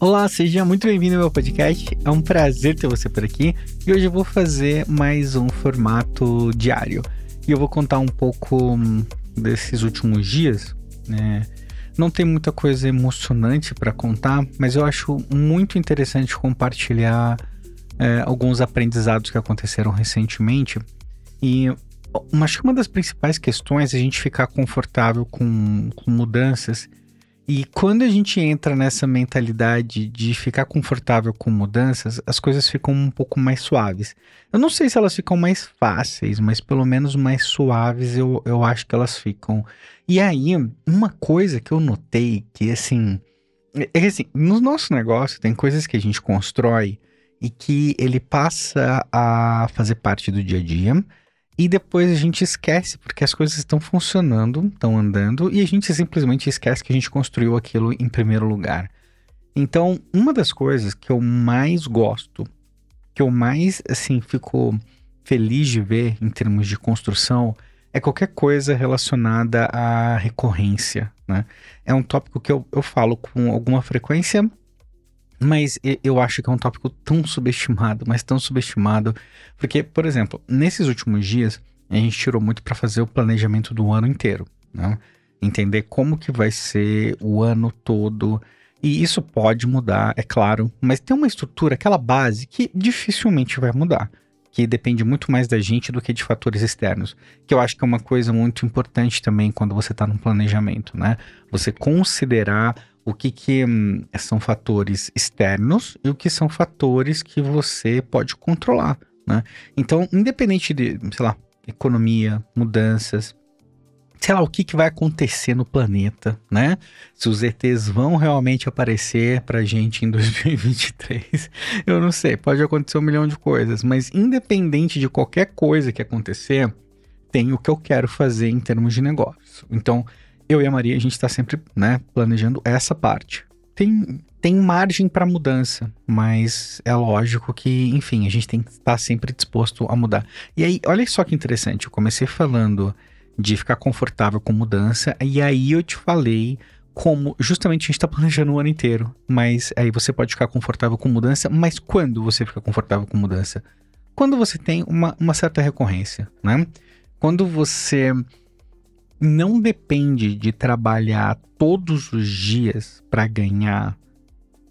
Olá, seja muito bem-vindo ao meu podcast. É um prazer ter você por aqui. E hoje eu vou fazer mais um formato diário. E eu vou contar um pouco hum, desses últimos dias. Né? Não tem muita coisa emocionante para contar, mas eu acho muito interessante compartilhar é, alguns aprendizados que aconteceram recentemente. E acho que uma das principais questões é a gente ficar confortável com, com mudanças e quando a gente entra nessa mentalidade de ficar confortável com mudanças, as coisas ficam um pouco mais suaves. Eu não sei se elas ficam mais fáceis, mas pelo menos mais suaves eu, eu acho que elas ficam. E aí, uma coisa que eu notei que assim. É que assim, no nosso negócio tem coisas que a gente constrói e que ele passa a fazer parte do dia a dia e depois a gente esquece, porque as coisas estão funcionando, estão andando, e a gente simplesmente esquece que a gente construiu aquilo em primeiro lugar. Então, uma das coisas que eu mais gosto, que eu mais, assim, fico feliz de ver em termos de construção, é qualquer coisa relacionada à recorrência, né? É um tópico que eu, eu falo com alguma frequência, mas eu acho que é um tópico tão subestimado, mas tão subestimado, porque, por exemplo, nesses últimos dias a gente tirou muito para fazer o planejamento do ano inteiro, né? Entender como que vai ser o ano todo. E isso pode mudar, é claro, mas tem uma estrutura, aquela base que dificilmente vai mudar, que depende muito mais da gente do que de fatores externos, que eu acho que é uma coisa muito importante também quando você está no planejamento, né? Você considerar o que, que hum, são fatores externos e o que são fatores que você pode controlar, né? Então, independente de, sei lá, economia, mudanças, sei lá, o que, que vai acontecer no planeta, né? Se os ETs vão realmente aparecer pra gente em 2023, eu não sei, pode acontecer um milhão de coisas, mas independente de qualquer coisa que acontecer, tem o que eu quero fazer em termos de negócio. Então, eu e a Maria, a gente está sempre, né, planejando essa parte. Tem, tem margem para mudança, mas é lógico que, enfim, a gente tem que estar sempre disposto a mudar. E aí, olha só que interessante, eu comecei falando de ficar confortável com mudança, e aí eu te falei como justamente a gente está planejando o ano inteiro, mas aí você pode ficar confortável com mudança, mas quando você fica confortável com mudança? Quando você tem uma, uma certa recorrência, né? Quando você não depende de trabalhar todos os dias para ganhar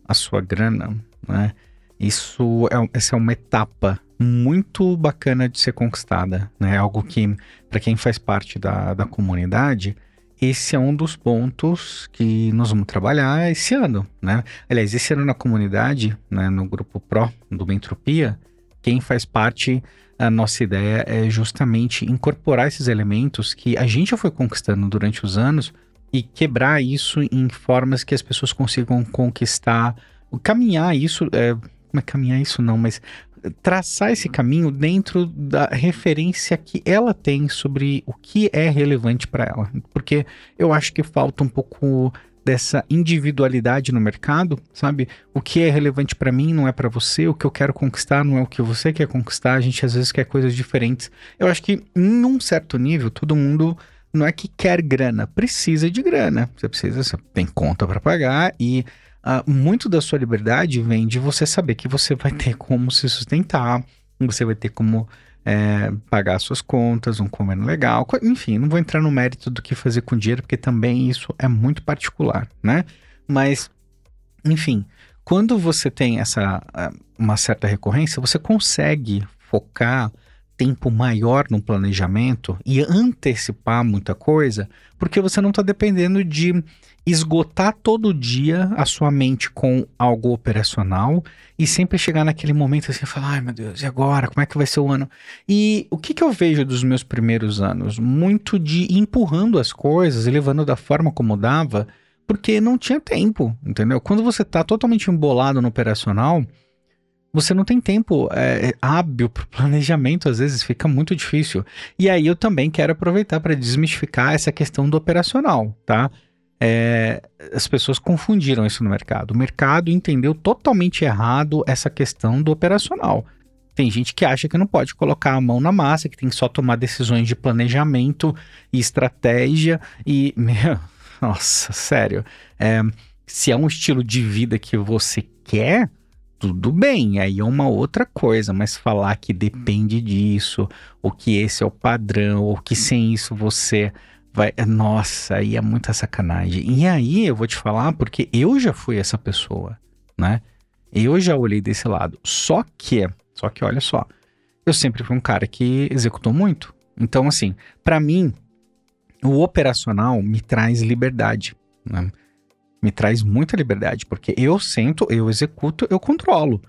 a sua grana, né? Isso é, essa é uma etapa muito bacana de ser conquistada, né? Algo que, para quem faz parte da, da comunidade, esse é um dos pontos que nós vamos trabalhar esse ano, né? Aliás, esse ano na comunidade, né, no grupo Pro do Bentropia, quem faz parte a nossa ideia é justamente incorporar esses elementos que a gente foi conquistando durante os anos e quebrar isso em formas que as pessoas consigam conquistar, caminhar isso, é, não é caminhar isso não, mas traçar esse caminho dentro da referência que ela tem sobre o que é relevante para ela, porque eu acho que falta um pouco dessa individualidade no mercado, sabe? O que é relevante para mim não é para você, o que eu quero conquistar não é o que você quer conquistar, a gente às vezes quer coisas diferentes. Eu acho que em um certo nível todo mundo não é que quer grana, precisa de grana. Você precisa, você tem conta para pagar e uh, muito da sua liberdade vem de você saber que você vai ter como se sustentar, você vai ter como é, pagar suas contas, um convênio legal, enfim, não vou entrar no mérito do que fazer com dinheiro, porque também isso é muito particular, né? Mas, enfim, quando você tem essa uma certa recorrência, você consegue focar tempo maior no planejamento e antecipar muita coisa, porque você não está dependendo de esgotar todo dia a sua mente com algo operacional e sempre chegar naquele momento assim falar, ai meu Deus, e agora? Como é que vai ser o ano? E o que, que eu vejo dos meus primeiros anos? Muito de empurrando as coisas levando da forma como dava, porque não tinha tempo, entendeu? Quando você está totalmente embolado no operacional, você não tem tempo é, hábil para planejamento, às vezes fica muito difícil. E aí eu também quero aproveitar para desmistificar essa questão do operacional, tá? É, as pessoas confundiram isso no mercado. O mercado entendeu totalmente errado essa questão do operacional. Tem gente que acha que não pode colocar a mão na massa, que tem que só tomar decisões de planejamento e estratégia. E, meu, nossa, sério. É, se é um estilo de vida que você quer, tudo bem, aí é uma outra coisa, mas falar que depende disso, ou que esse é o padrão, ou que sem isso você vai. Nossa, aí é muita sacanagem. E aí eu vou te falar porque eu já fui essa pessoa, né? Eu já olhei desse lado. Só que, só que olha só, eu sempre fui um cara que executou muito. Então, assim, para mim, o operacional me traz liberdade, né? Me traz muita liberdade, porque eu sento, eu executo, eu controlo.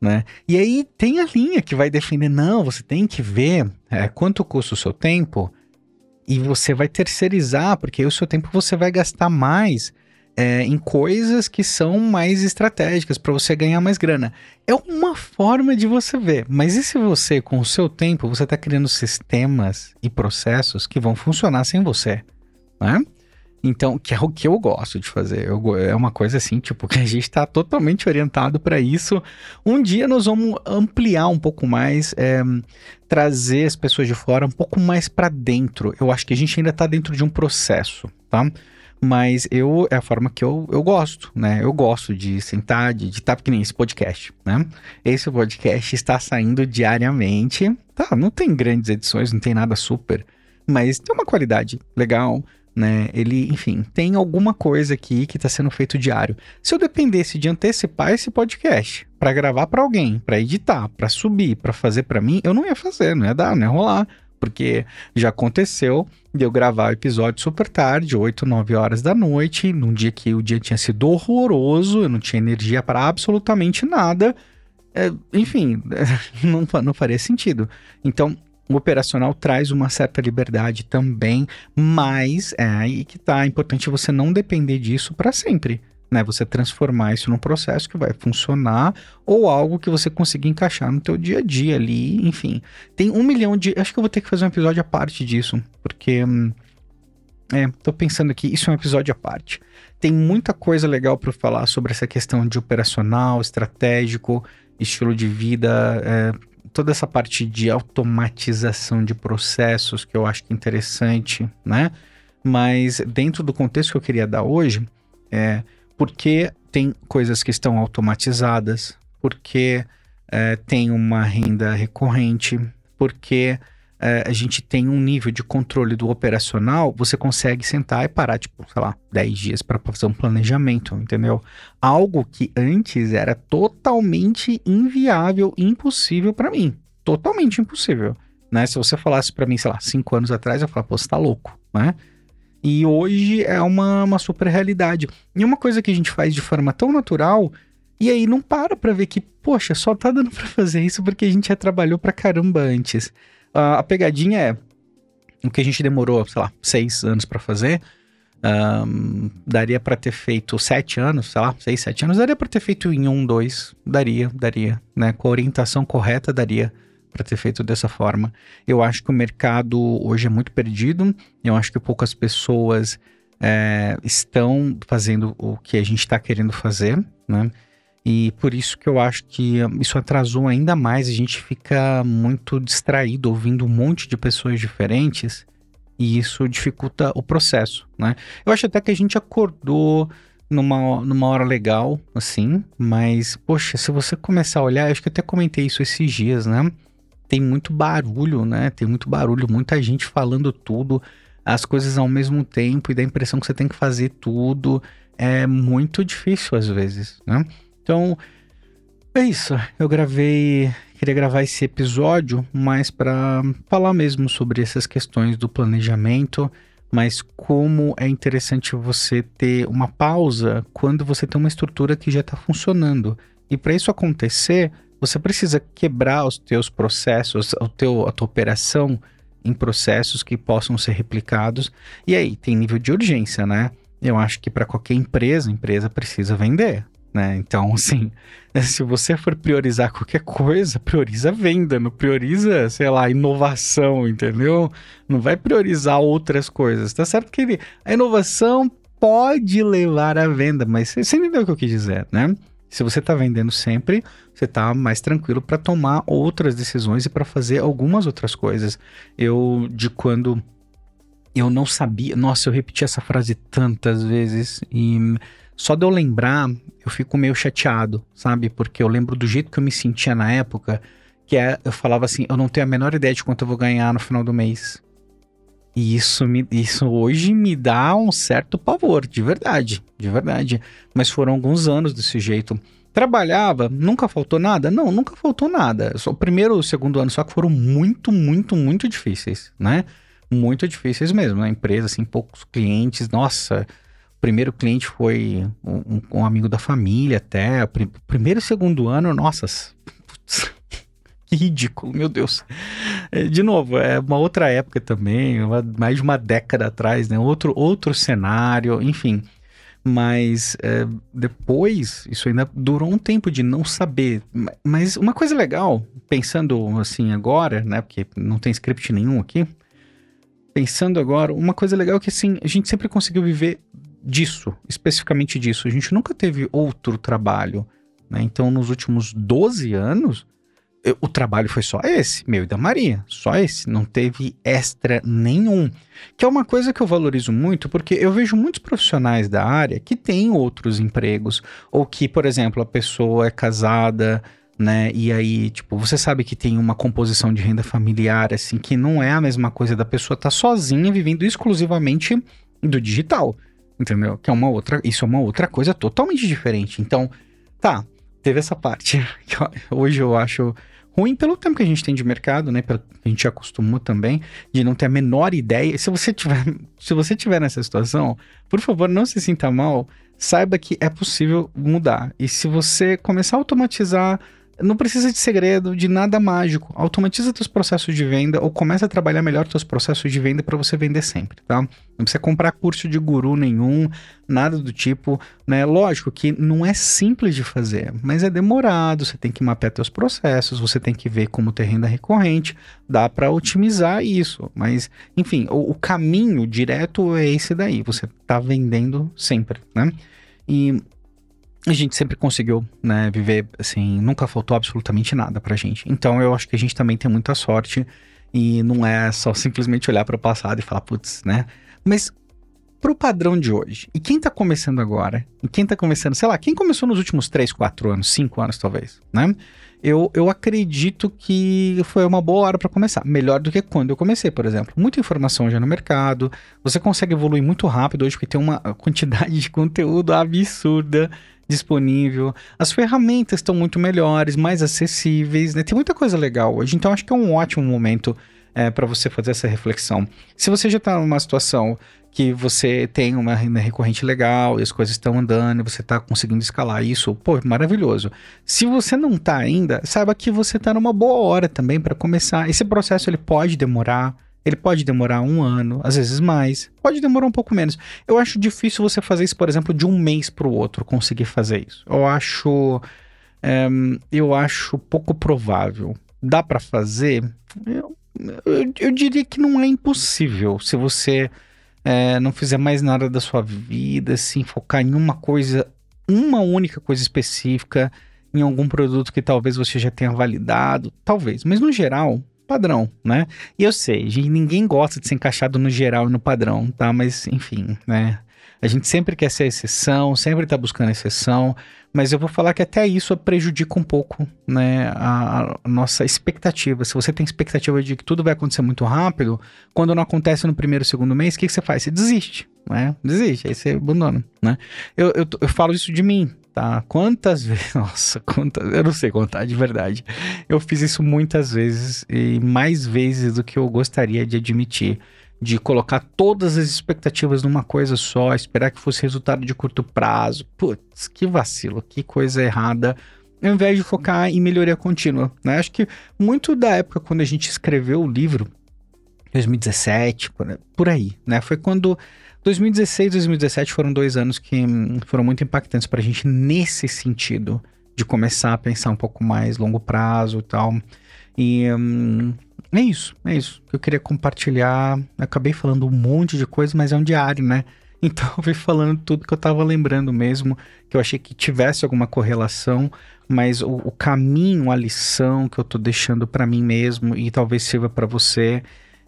Né? E aí tem a linha que vai defender, não, você tem que ver é, quanto custa o seu tempo e você vai terceirizar, porque aí o seu tempo você vai gastar mais é, em coisas que são mais estratégicas para você ganhar mais grana. É uma forma de você ver, mas e se você, com o seu tempo, você está criando sistemas e processos que vão funcionar sem você, né? Então, que é o que eu gosto de fazer. Eu, é uma coisa assim, tipo, que a gente está totalmente orientado para isso. Um dia nós vamos ampliar um pouco mais, é, trazer as pessoas de fora um pouco mais para dentro. Eu acho que a gente ainda está dentro de um processo, tá? Mas eu, é a forma que eu, eu gosto, né? Eu gosto de sentar, de estar, tá, que nem esse podcast, né? Esse podcast está saindo diariamente. Tá, não tem grandes edições, não tem nada super, mas tem uma qualidade legal, né? Ele, enfim, tem alguma coisa aqui que está sendo feito diário. Se eu dependesse de antecipar esse podcast para gravar para alguém, para editar, para subir, para fazer para mim, eu não ia fazer, não ia dar, não ia rolar porque já aconteceu de eu gravar o episódio super tarde, 8, 9 horas da noite, num dia que o dia tinha sido horroroso, eu não tinha energia para absolutamente nada. É, enfim, não, não faria sentido. Então, o operacional traz uma certa liberdade também, mas é aí que tá. É importante você não depender disso para sempre né? Você transformar isso num processo que vai funcionar ou algo que você conseguir encaixar no teu dia a dia ali, enfim. Tem um milhão de... Acho que eu vou ter que fazer um episódio à parte disso, porque... Hum, é, tô pensando aqui, isso é um episódio à parte. Tem muita coisa legal para falar sobre essa questão de operacional, estratégico, estilo de vida, é, toda essa parte de automatização de processos que eu acho que é interessante, né? Mas dentro do contexto que eu queria dar hoje, é, porque tem coisas que estão automatizadas, porque é, tem uma renda recorrente, porque a gente tem um nível de controle do operacional, você consegue sentar e parar, tipo, sei lá, 10 dias para fazer um planejamento, entendeu? Algo que antes era totalmente inviável, impossível para mim. Totalmente impossível. Né? Se você falasse para mim, sei lá, 5 anos atrás, eu falava, pô, você tá louco, né? E hoje é uma, uma super realidade. E uma coisa que a gente faz de forma tão natural, e aí não para pra ver que, poxa, só tá dando pra fazer isso porque a gente já trabalhou pra caramba antes. A pegadinha é o que a gente demorou, sei lá, seis anos para fazer. Um, daria para ter feito sete anos, sei lá, seis, sete anos, daria para ter feito em um, dois, daria, daria, né? Com a orientação correta, daria para ter feito dessa forma. Eu acho que o mercado hoje é muito perdido, eu acho que poucas pessoas é, estão fazendo o que a gente está querendo fazer, né? E por isso que eu acho que isso atrasou ainda mais, a gente fica muito distraído ouvindo um monte de pessoas diferentes e isso dificulta o processo, né? Eu acho até que a gente acordou numa, numa hora legal, assim, mas, poxa, se você começar a olhar, acho que até comentei isso esses dias, né? tem muito barulho, né? Tem muito barulho, muita gente falando tudo, as coisas ao mesmo tempo e dá a impressão que você tem que fazer tudo. É muito difícil às vezes, né? Então, é isso. Eu gravei, queria gravar esse episódio mais para falar mesmo sobre essas questões do planejamento, mas como é interessante você ter uma pausa quando você tem uma estrutura que já está funcionando. E para isso acontecer, você precisa quebrar os teus processos, o teu, a tua operação em processos que possam ser replicados. E aí, tem nível de urgência, né? Eu acho que para qualquer empresa, a empresa precisa vender, né? Então, assim, se você for priorizar qualquer coisa, prioriza venda, não prioriza, sei lá, inovação, entendeu? Não vai priorizar outras coisas. Tá certo que a inovação pode levar à venda, mas você entendeu o que eu quis dizer, né? Se você está vendendo sempre, você está mais tranquilo para tomar outras decisões e para fazer algumas outras coisas. Eu, de quando eu não sabia. Nossa, eu repeti essa frase tantas vezes e só de eu lembrar, eu fico meio chateado, sabe? Porque eu lembro do jeito que eu me sentia na época, que é, eu falava assim, eu não tenho a menor ideia de quanto eu vou ganhar no final do mês. E isso, me, isso hoje me dá um certo pavor, de verdade, de verdade. Mas foram alguns anos desse jeito. Trabalhava, nunca faltou nada? Não, nunca faltou nada. Só o primeiro e o segundo ano só que foram muito, muito, muito difíceis, né? Muito difíceis mesmo. Na empresa, assim, poucos clientes. Nossa, primeiro cliente foi um, um amigo da família até. Primeiro e segundo ano, nossa, putz, que ridículo, meu Deus. É, de novo, é uma outra época também, uma, mais de uma década atrás, né? Outro, outro cenário, enfim. Mas é, depois, isso ainda durou um tempo de não saber. Mas uma coisa legal, pensando assim agora, né? Porque não tem script nenhum aqui. Pensando agora, uma coisa legal é que assim, a gente sempre conseguiu viver disso, especificamente disso. A gente nunca teve outro trabalho. Né? Então, nos últimos 12 anos, o trabalho foi só esse, meu e da Maria, só esse, não teve extra nenhum. Que é uma coisa que eu valorizo muito, porque eu vejo muitos profissionais da área que têm outros empregos, ou que, por exemplo, a pessoa é casada, né, e aí, tipo, você sabe que tem uma composição de renda familiar, assim, que não é a mesma coisa da pessoa estar tá sozinha vivendo exclusivamente do digital, entendeu? Que é uma outra, isso é uma outra coisa totalmente diferente. Então, tá, teve essa parte que hoje eu acho ruim pelo tempo que a gente tem de mercado, né? A gente acostumou também de não ter a menor ideia. Se você tiver, se você tiver nessa situação, por favor, não se sinta mal. Saiba que é possível mudar. E se você começar a automatizar não precisa de segredo, de nada mágico. Automatiza teus processos de venda ou começa a trabalhar melhor teus processos de venda para você vender sempre, tá? Não precisa comprar curso de guru nenhum, nada do tipo, né? Lógico que não é simples de fazer, mas é demorado, você tem que mapear teus processos, você tem que ver como ter renda recorrente, dá para otimizar isso, mas enfim, o, o caminho direto é esse daí, você tá vendendo sempre, né? E a gente sempre conseguiu, né, viver assim, nunca faltou absolutamente nada pra gente. Então eu acho que a gente também tem muita sorte e não é só simplesmente olhar para o passado e falar, putz, né? Mas pro padrão de hoje, e quem tá começando agora, e quem tá começando, sei lá, quem começou nos últimos 3, 4 anos, 5 anos talvez, né? Eu, eu acredito que foi uma boa hora para começar. Melhor do que quando eu comecei, por exemplo. Muita informação já no mercado. Você consegue evoluir muito rápido hoje, porque tem uma quantidade de conteúdo absurda disponível. As ferramentas estão muito melhores, mais acessíveis, né? Tem muita coisa legal hoje, então acho que é um ótimo momento é, para você fazer essa reflexão. Se você já está numa situação que você tem uma renda recorrente legal e as coisas estão andando, e você está conseguindo escalar isso, pô, maravilhoso. Se você não está ainda, saiba que você está numa boa hora também para começar. Esse processo ele pode demorar, ele pode demorar um ano, às vezes mais, pode demorar um pouco menos. Eu acho difícil você fazer isso, por exemplo, de um mês para o outro, conseguir fazer isso. Eu acho, é, eu acho pouco provável. Dá para fazer? Eu, eu, eu, diria que não é impossível se você é, não fizer mais nada da sua vida, assim, focar em uma coisa, uma única coisa específica, em algum produto que talvez você já tenha validado, talvez. Mas no geral, padrão, né? E eu sei, ninguém gosta de ser encaixado no geral e no padrão, tá? Mas, enfim, né? A gente sempre quer ser exceção, sempre tá buscando exceção, mas eu vou falar que até isso prejudica um pouco, né, a, a, nossa expectativa. Se você tem expectativa de que tudo vai acontecer muito rápido, quando não acontece no primeiro, segundo mês, o que, que você faz? Você desiste, né? Desiste, aí você abandona, né? Eu, eu, eu falo isso de mim, tá? Quantas vezes, nossa, quantas, eu não sei contar de verdade. Eu fiz isso muitas vezes e mais vezes do que eu gostaria de admitir. De colocar todas as expectativas numa coisa só, esperar que fosse resultado de curto prazo. Putz, que vacilo, que coisa errada. Ao invés de focar em melhoria contínua, né? Acho que muito da época quando a gente escreveu o livro, 2017, por aí, né? Foi quando 2016 e 2017 foram dois anos que foram muito impactantes para a gente nesse sentido, de começar a pensar um pouco mais longo prazo e tal. E hum, é isso, é isso eu queria compartilhar. acabei falando um monte de coisa, mas é um diário, né? Então eu fui falando tudo que eu tava lembrando mesmo, que eu achei que tivesse alguma correlação, mas o, o caminho, a lição que eu tô deixando para mim mesmo e talvez sirva para você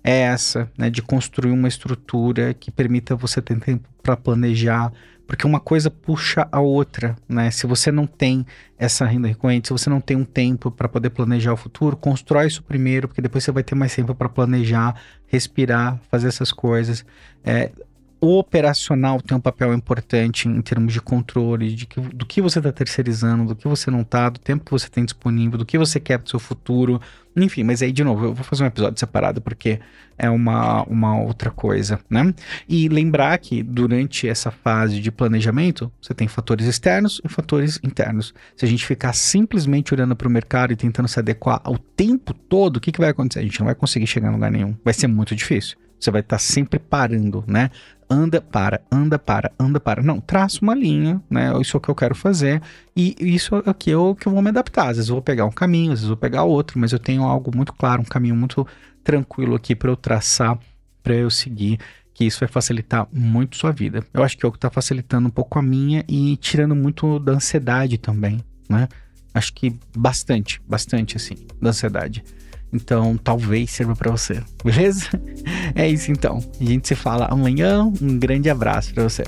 é essa, né, de construir uma estrutura que permita você ter tempo para planejar, porque uma coisa puxa a outra, né? Se você não tem essa renda recorrente, se você não tem um tempo para poder planejar o futuro, constrói isso primeiro, porque depois você vai ter mais tempo para planejar, respirar, fazer essas coisas. É, o operacional tem um papel importante em termos de controle de que, do que você está terceirizando, do que você não está, do tempo que você tem disponível, do que você quer para o seu futuro. Enfim, mas aí, de novo, eu vou fazer um episódio separado porque é uma, uma outra coisa, né? E lembrar que durante essa fase de planejamento, você tem fatores externos e fatores internos. Se a gente ficar simplesmente olhando para o mercado e tentando se adequar ao tempo todo, o que, que vai acontecer? A gente não vai conseguir chegar em lugar nenhum. Vai ser muito difícil. Você vai estar sempre parando, né? Anda, para, anda, para, anda, para. Não, traça uma linha, né? Isso é o que eu quero fazer. E isso aqui é o que eu vou me adaptar. Às vezes vou pegar um caminho, às vezes vou pegar outro, mas eu tenho algo muito claro, um caminho muito tranquilo aqui para eu traçar, para eu seguir, que isso vai facilitar muito sua vida. Eu acho que é o que está facilitando um pouco a minha e tirando muito da ansiedade também, né? Acho que bastante, bastante assim, da ansiedade. Então, talvez sirva para você. Beleza? É isso então. A gente se fala amanhã. Um grande abraço para você.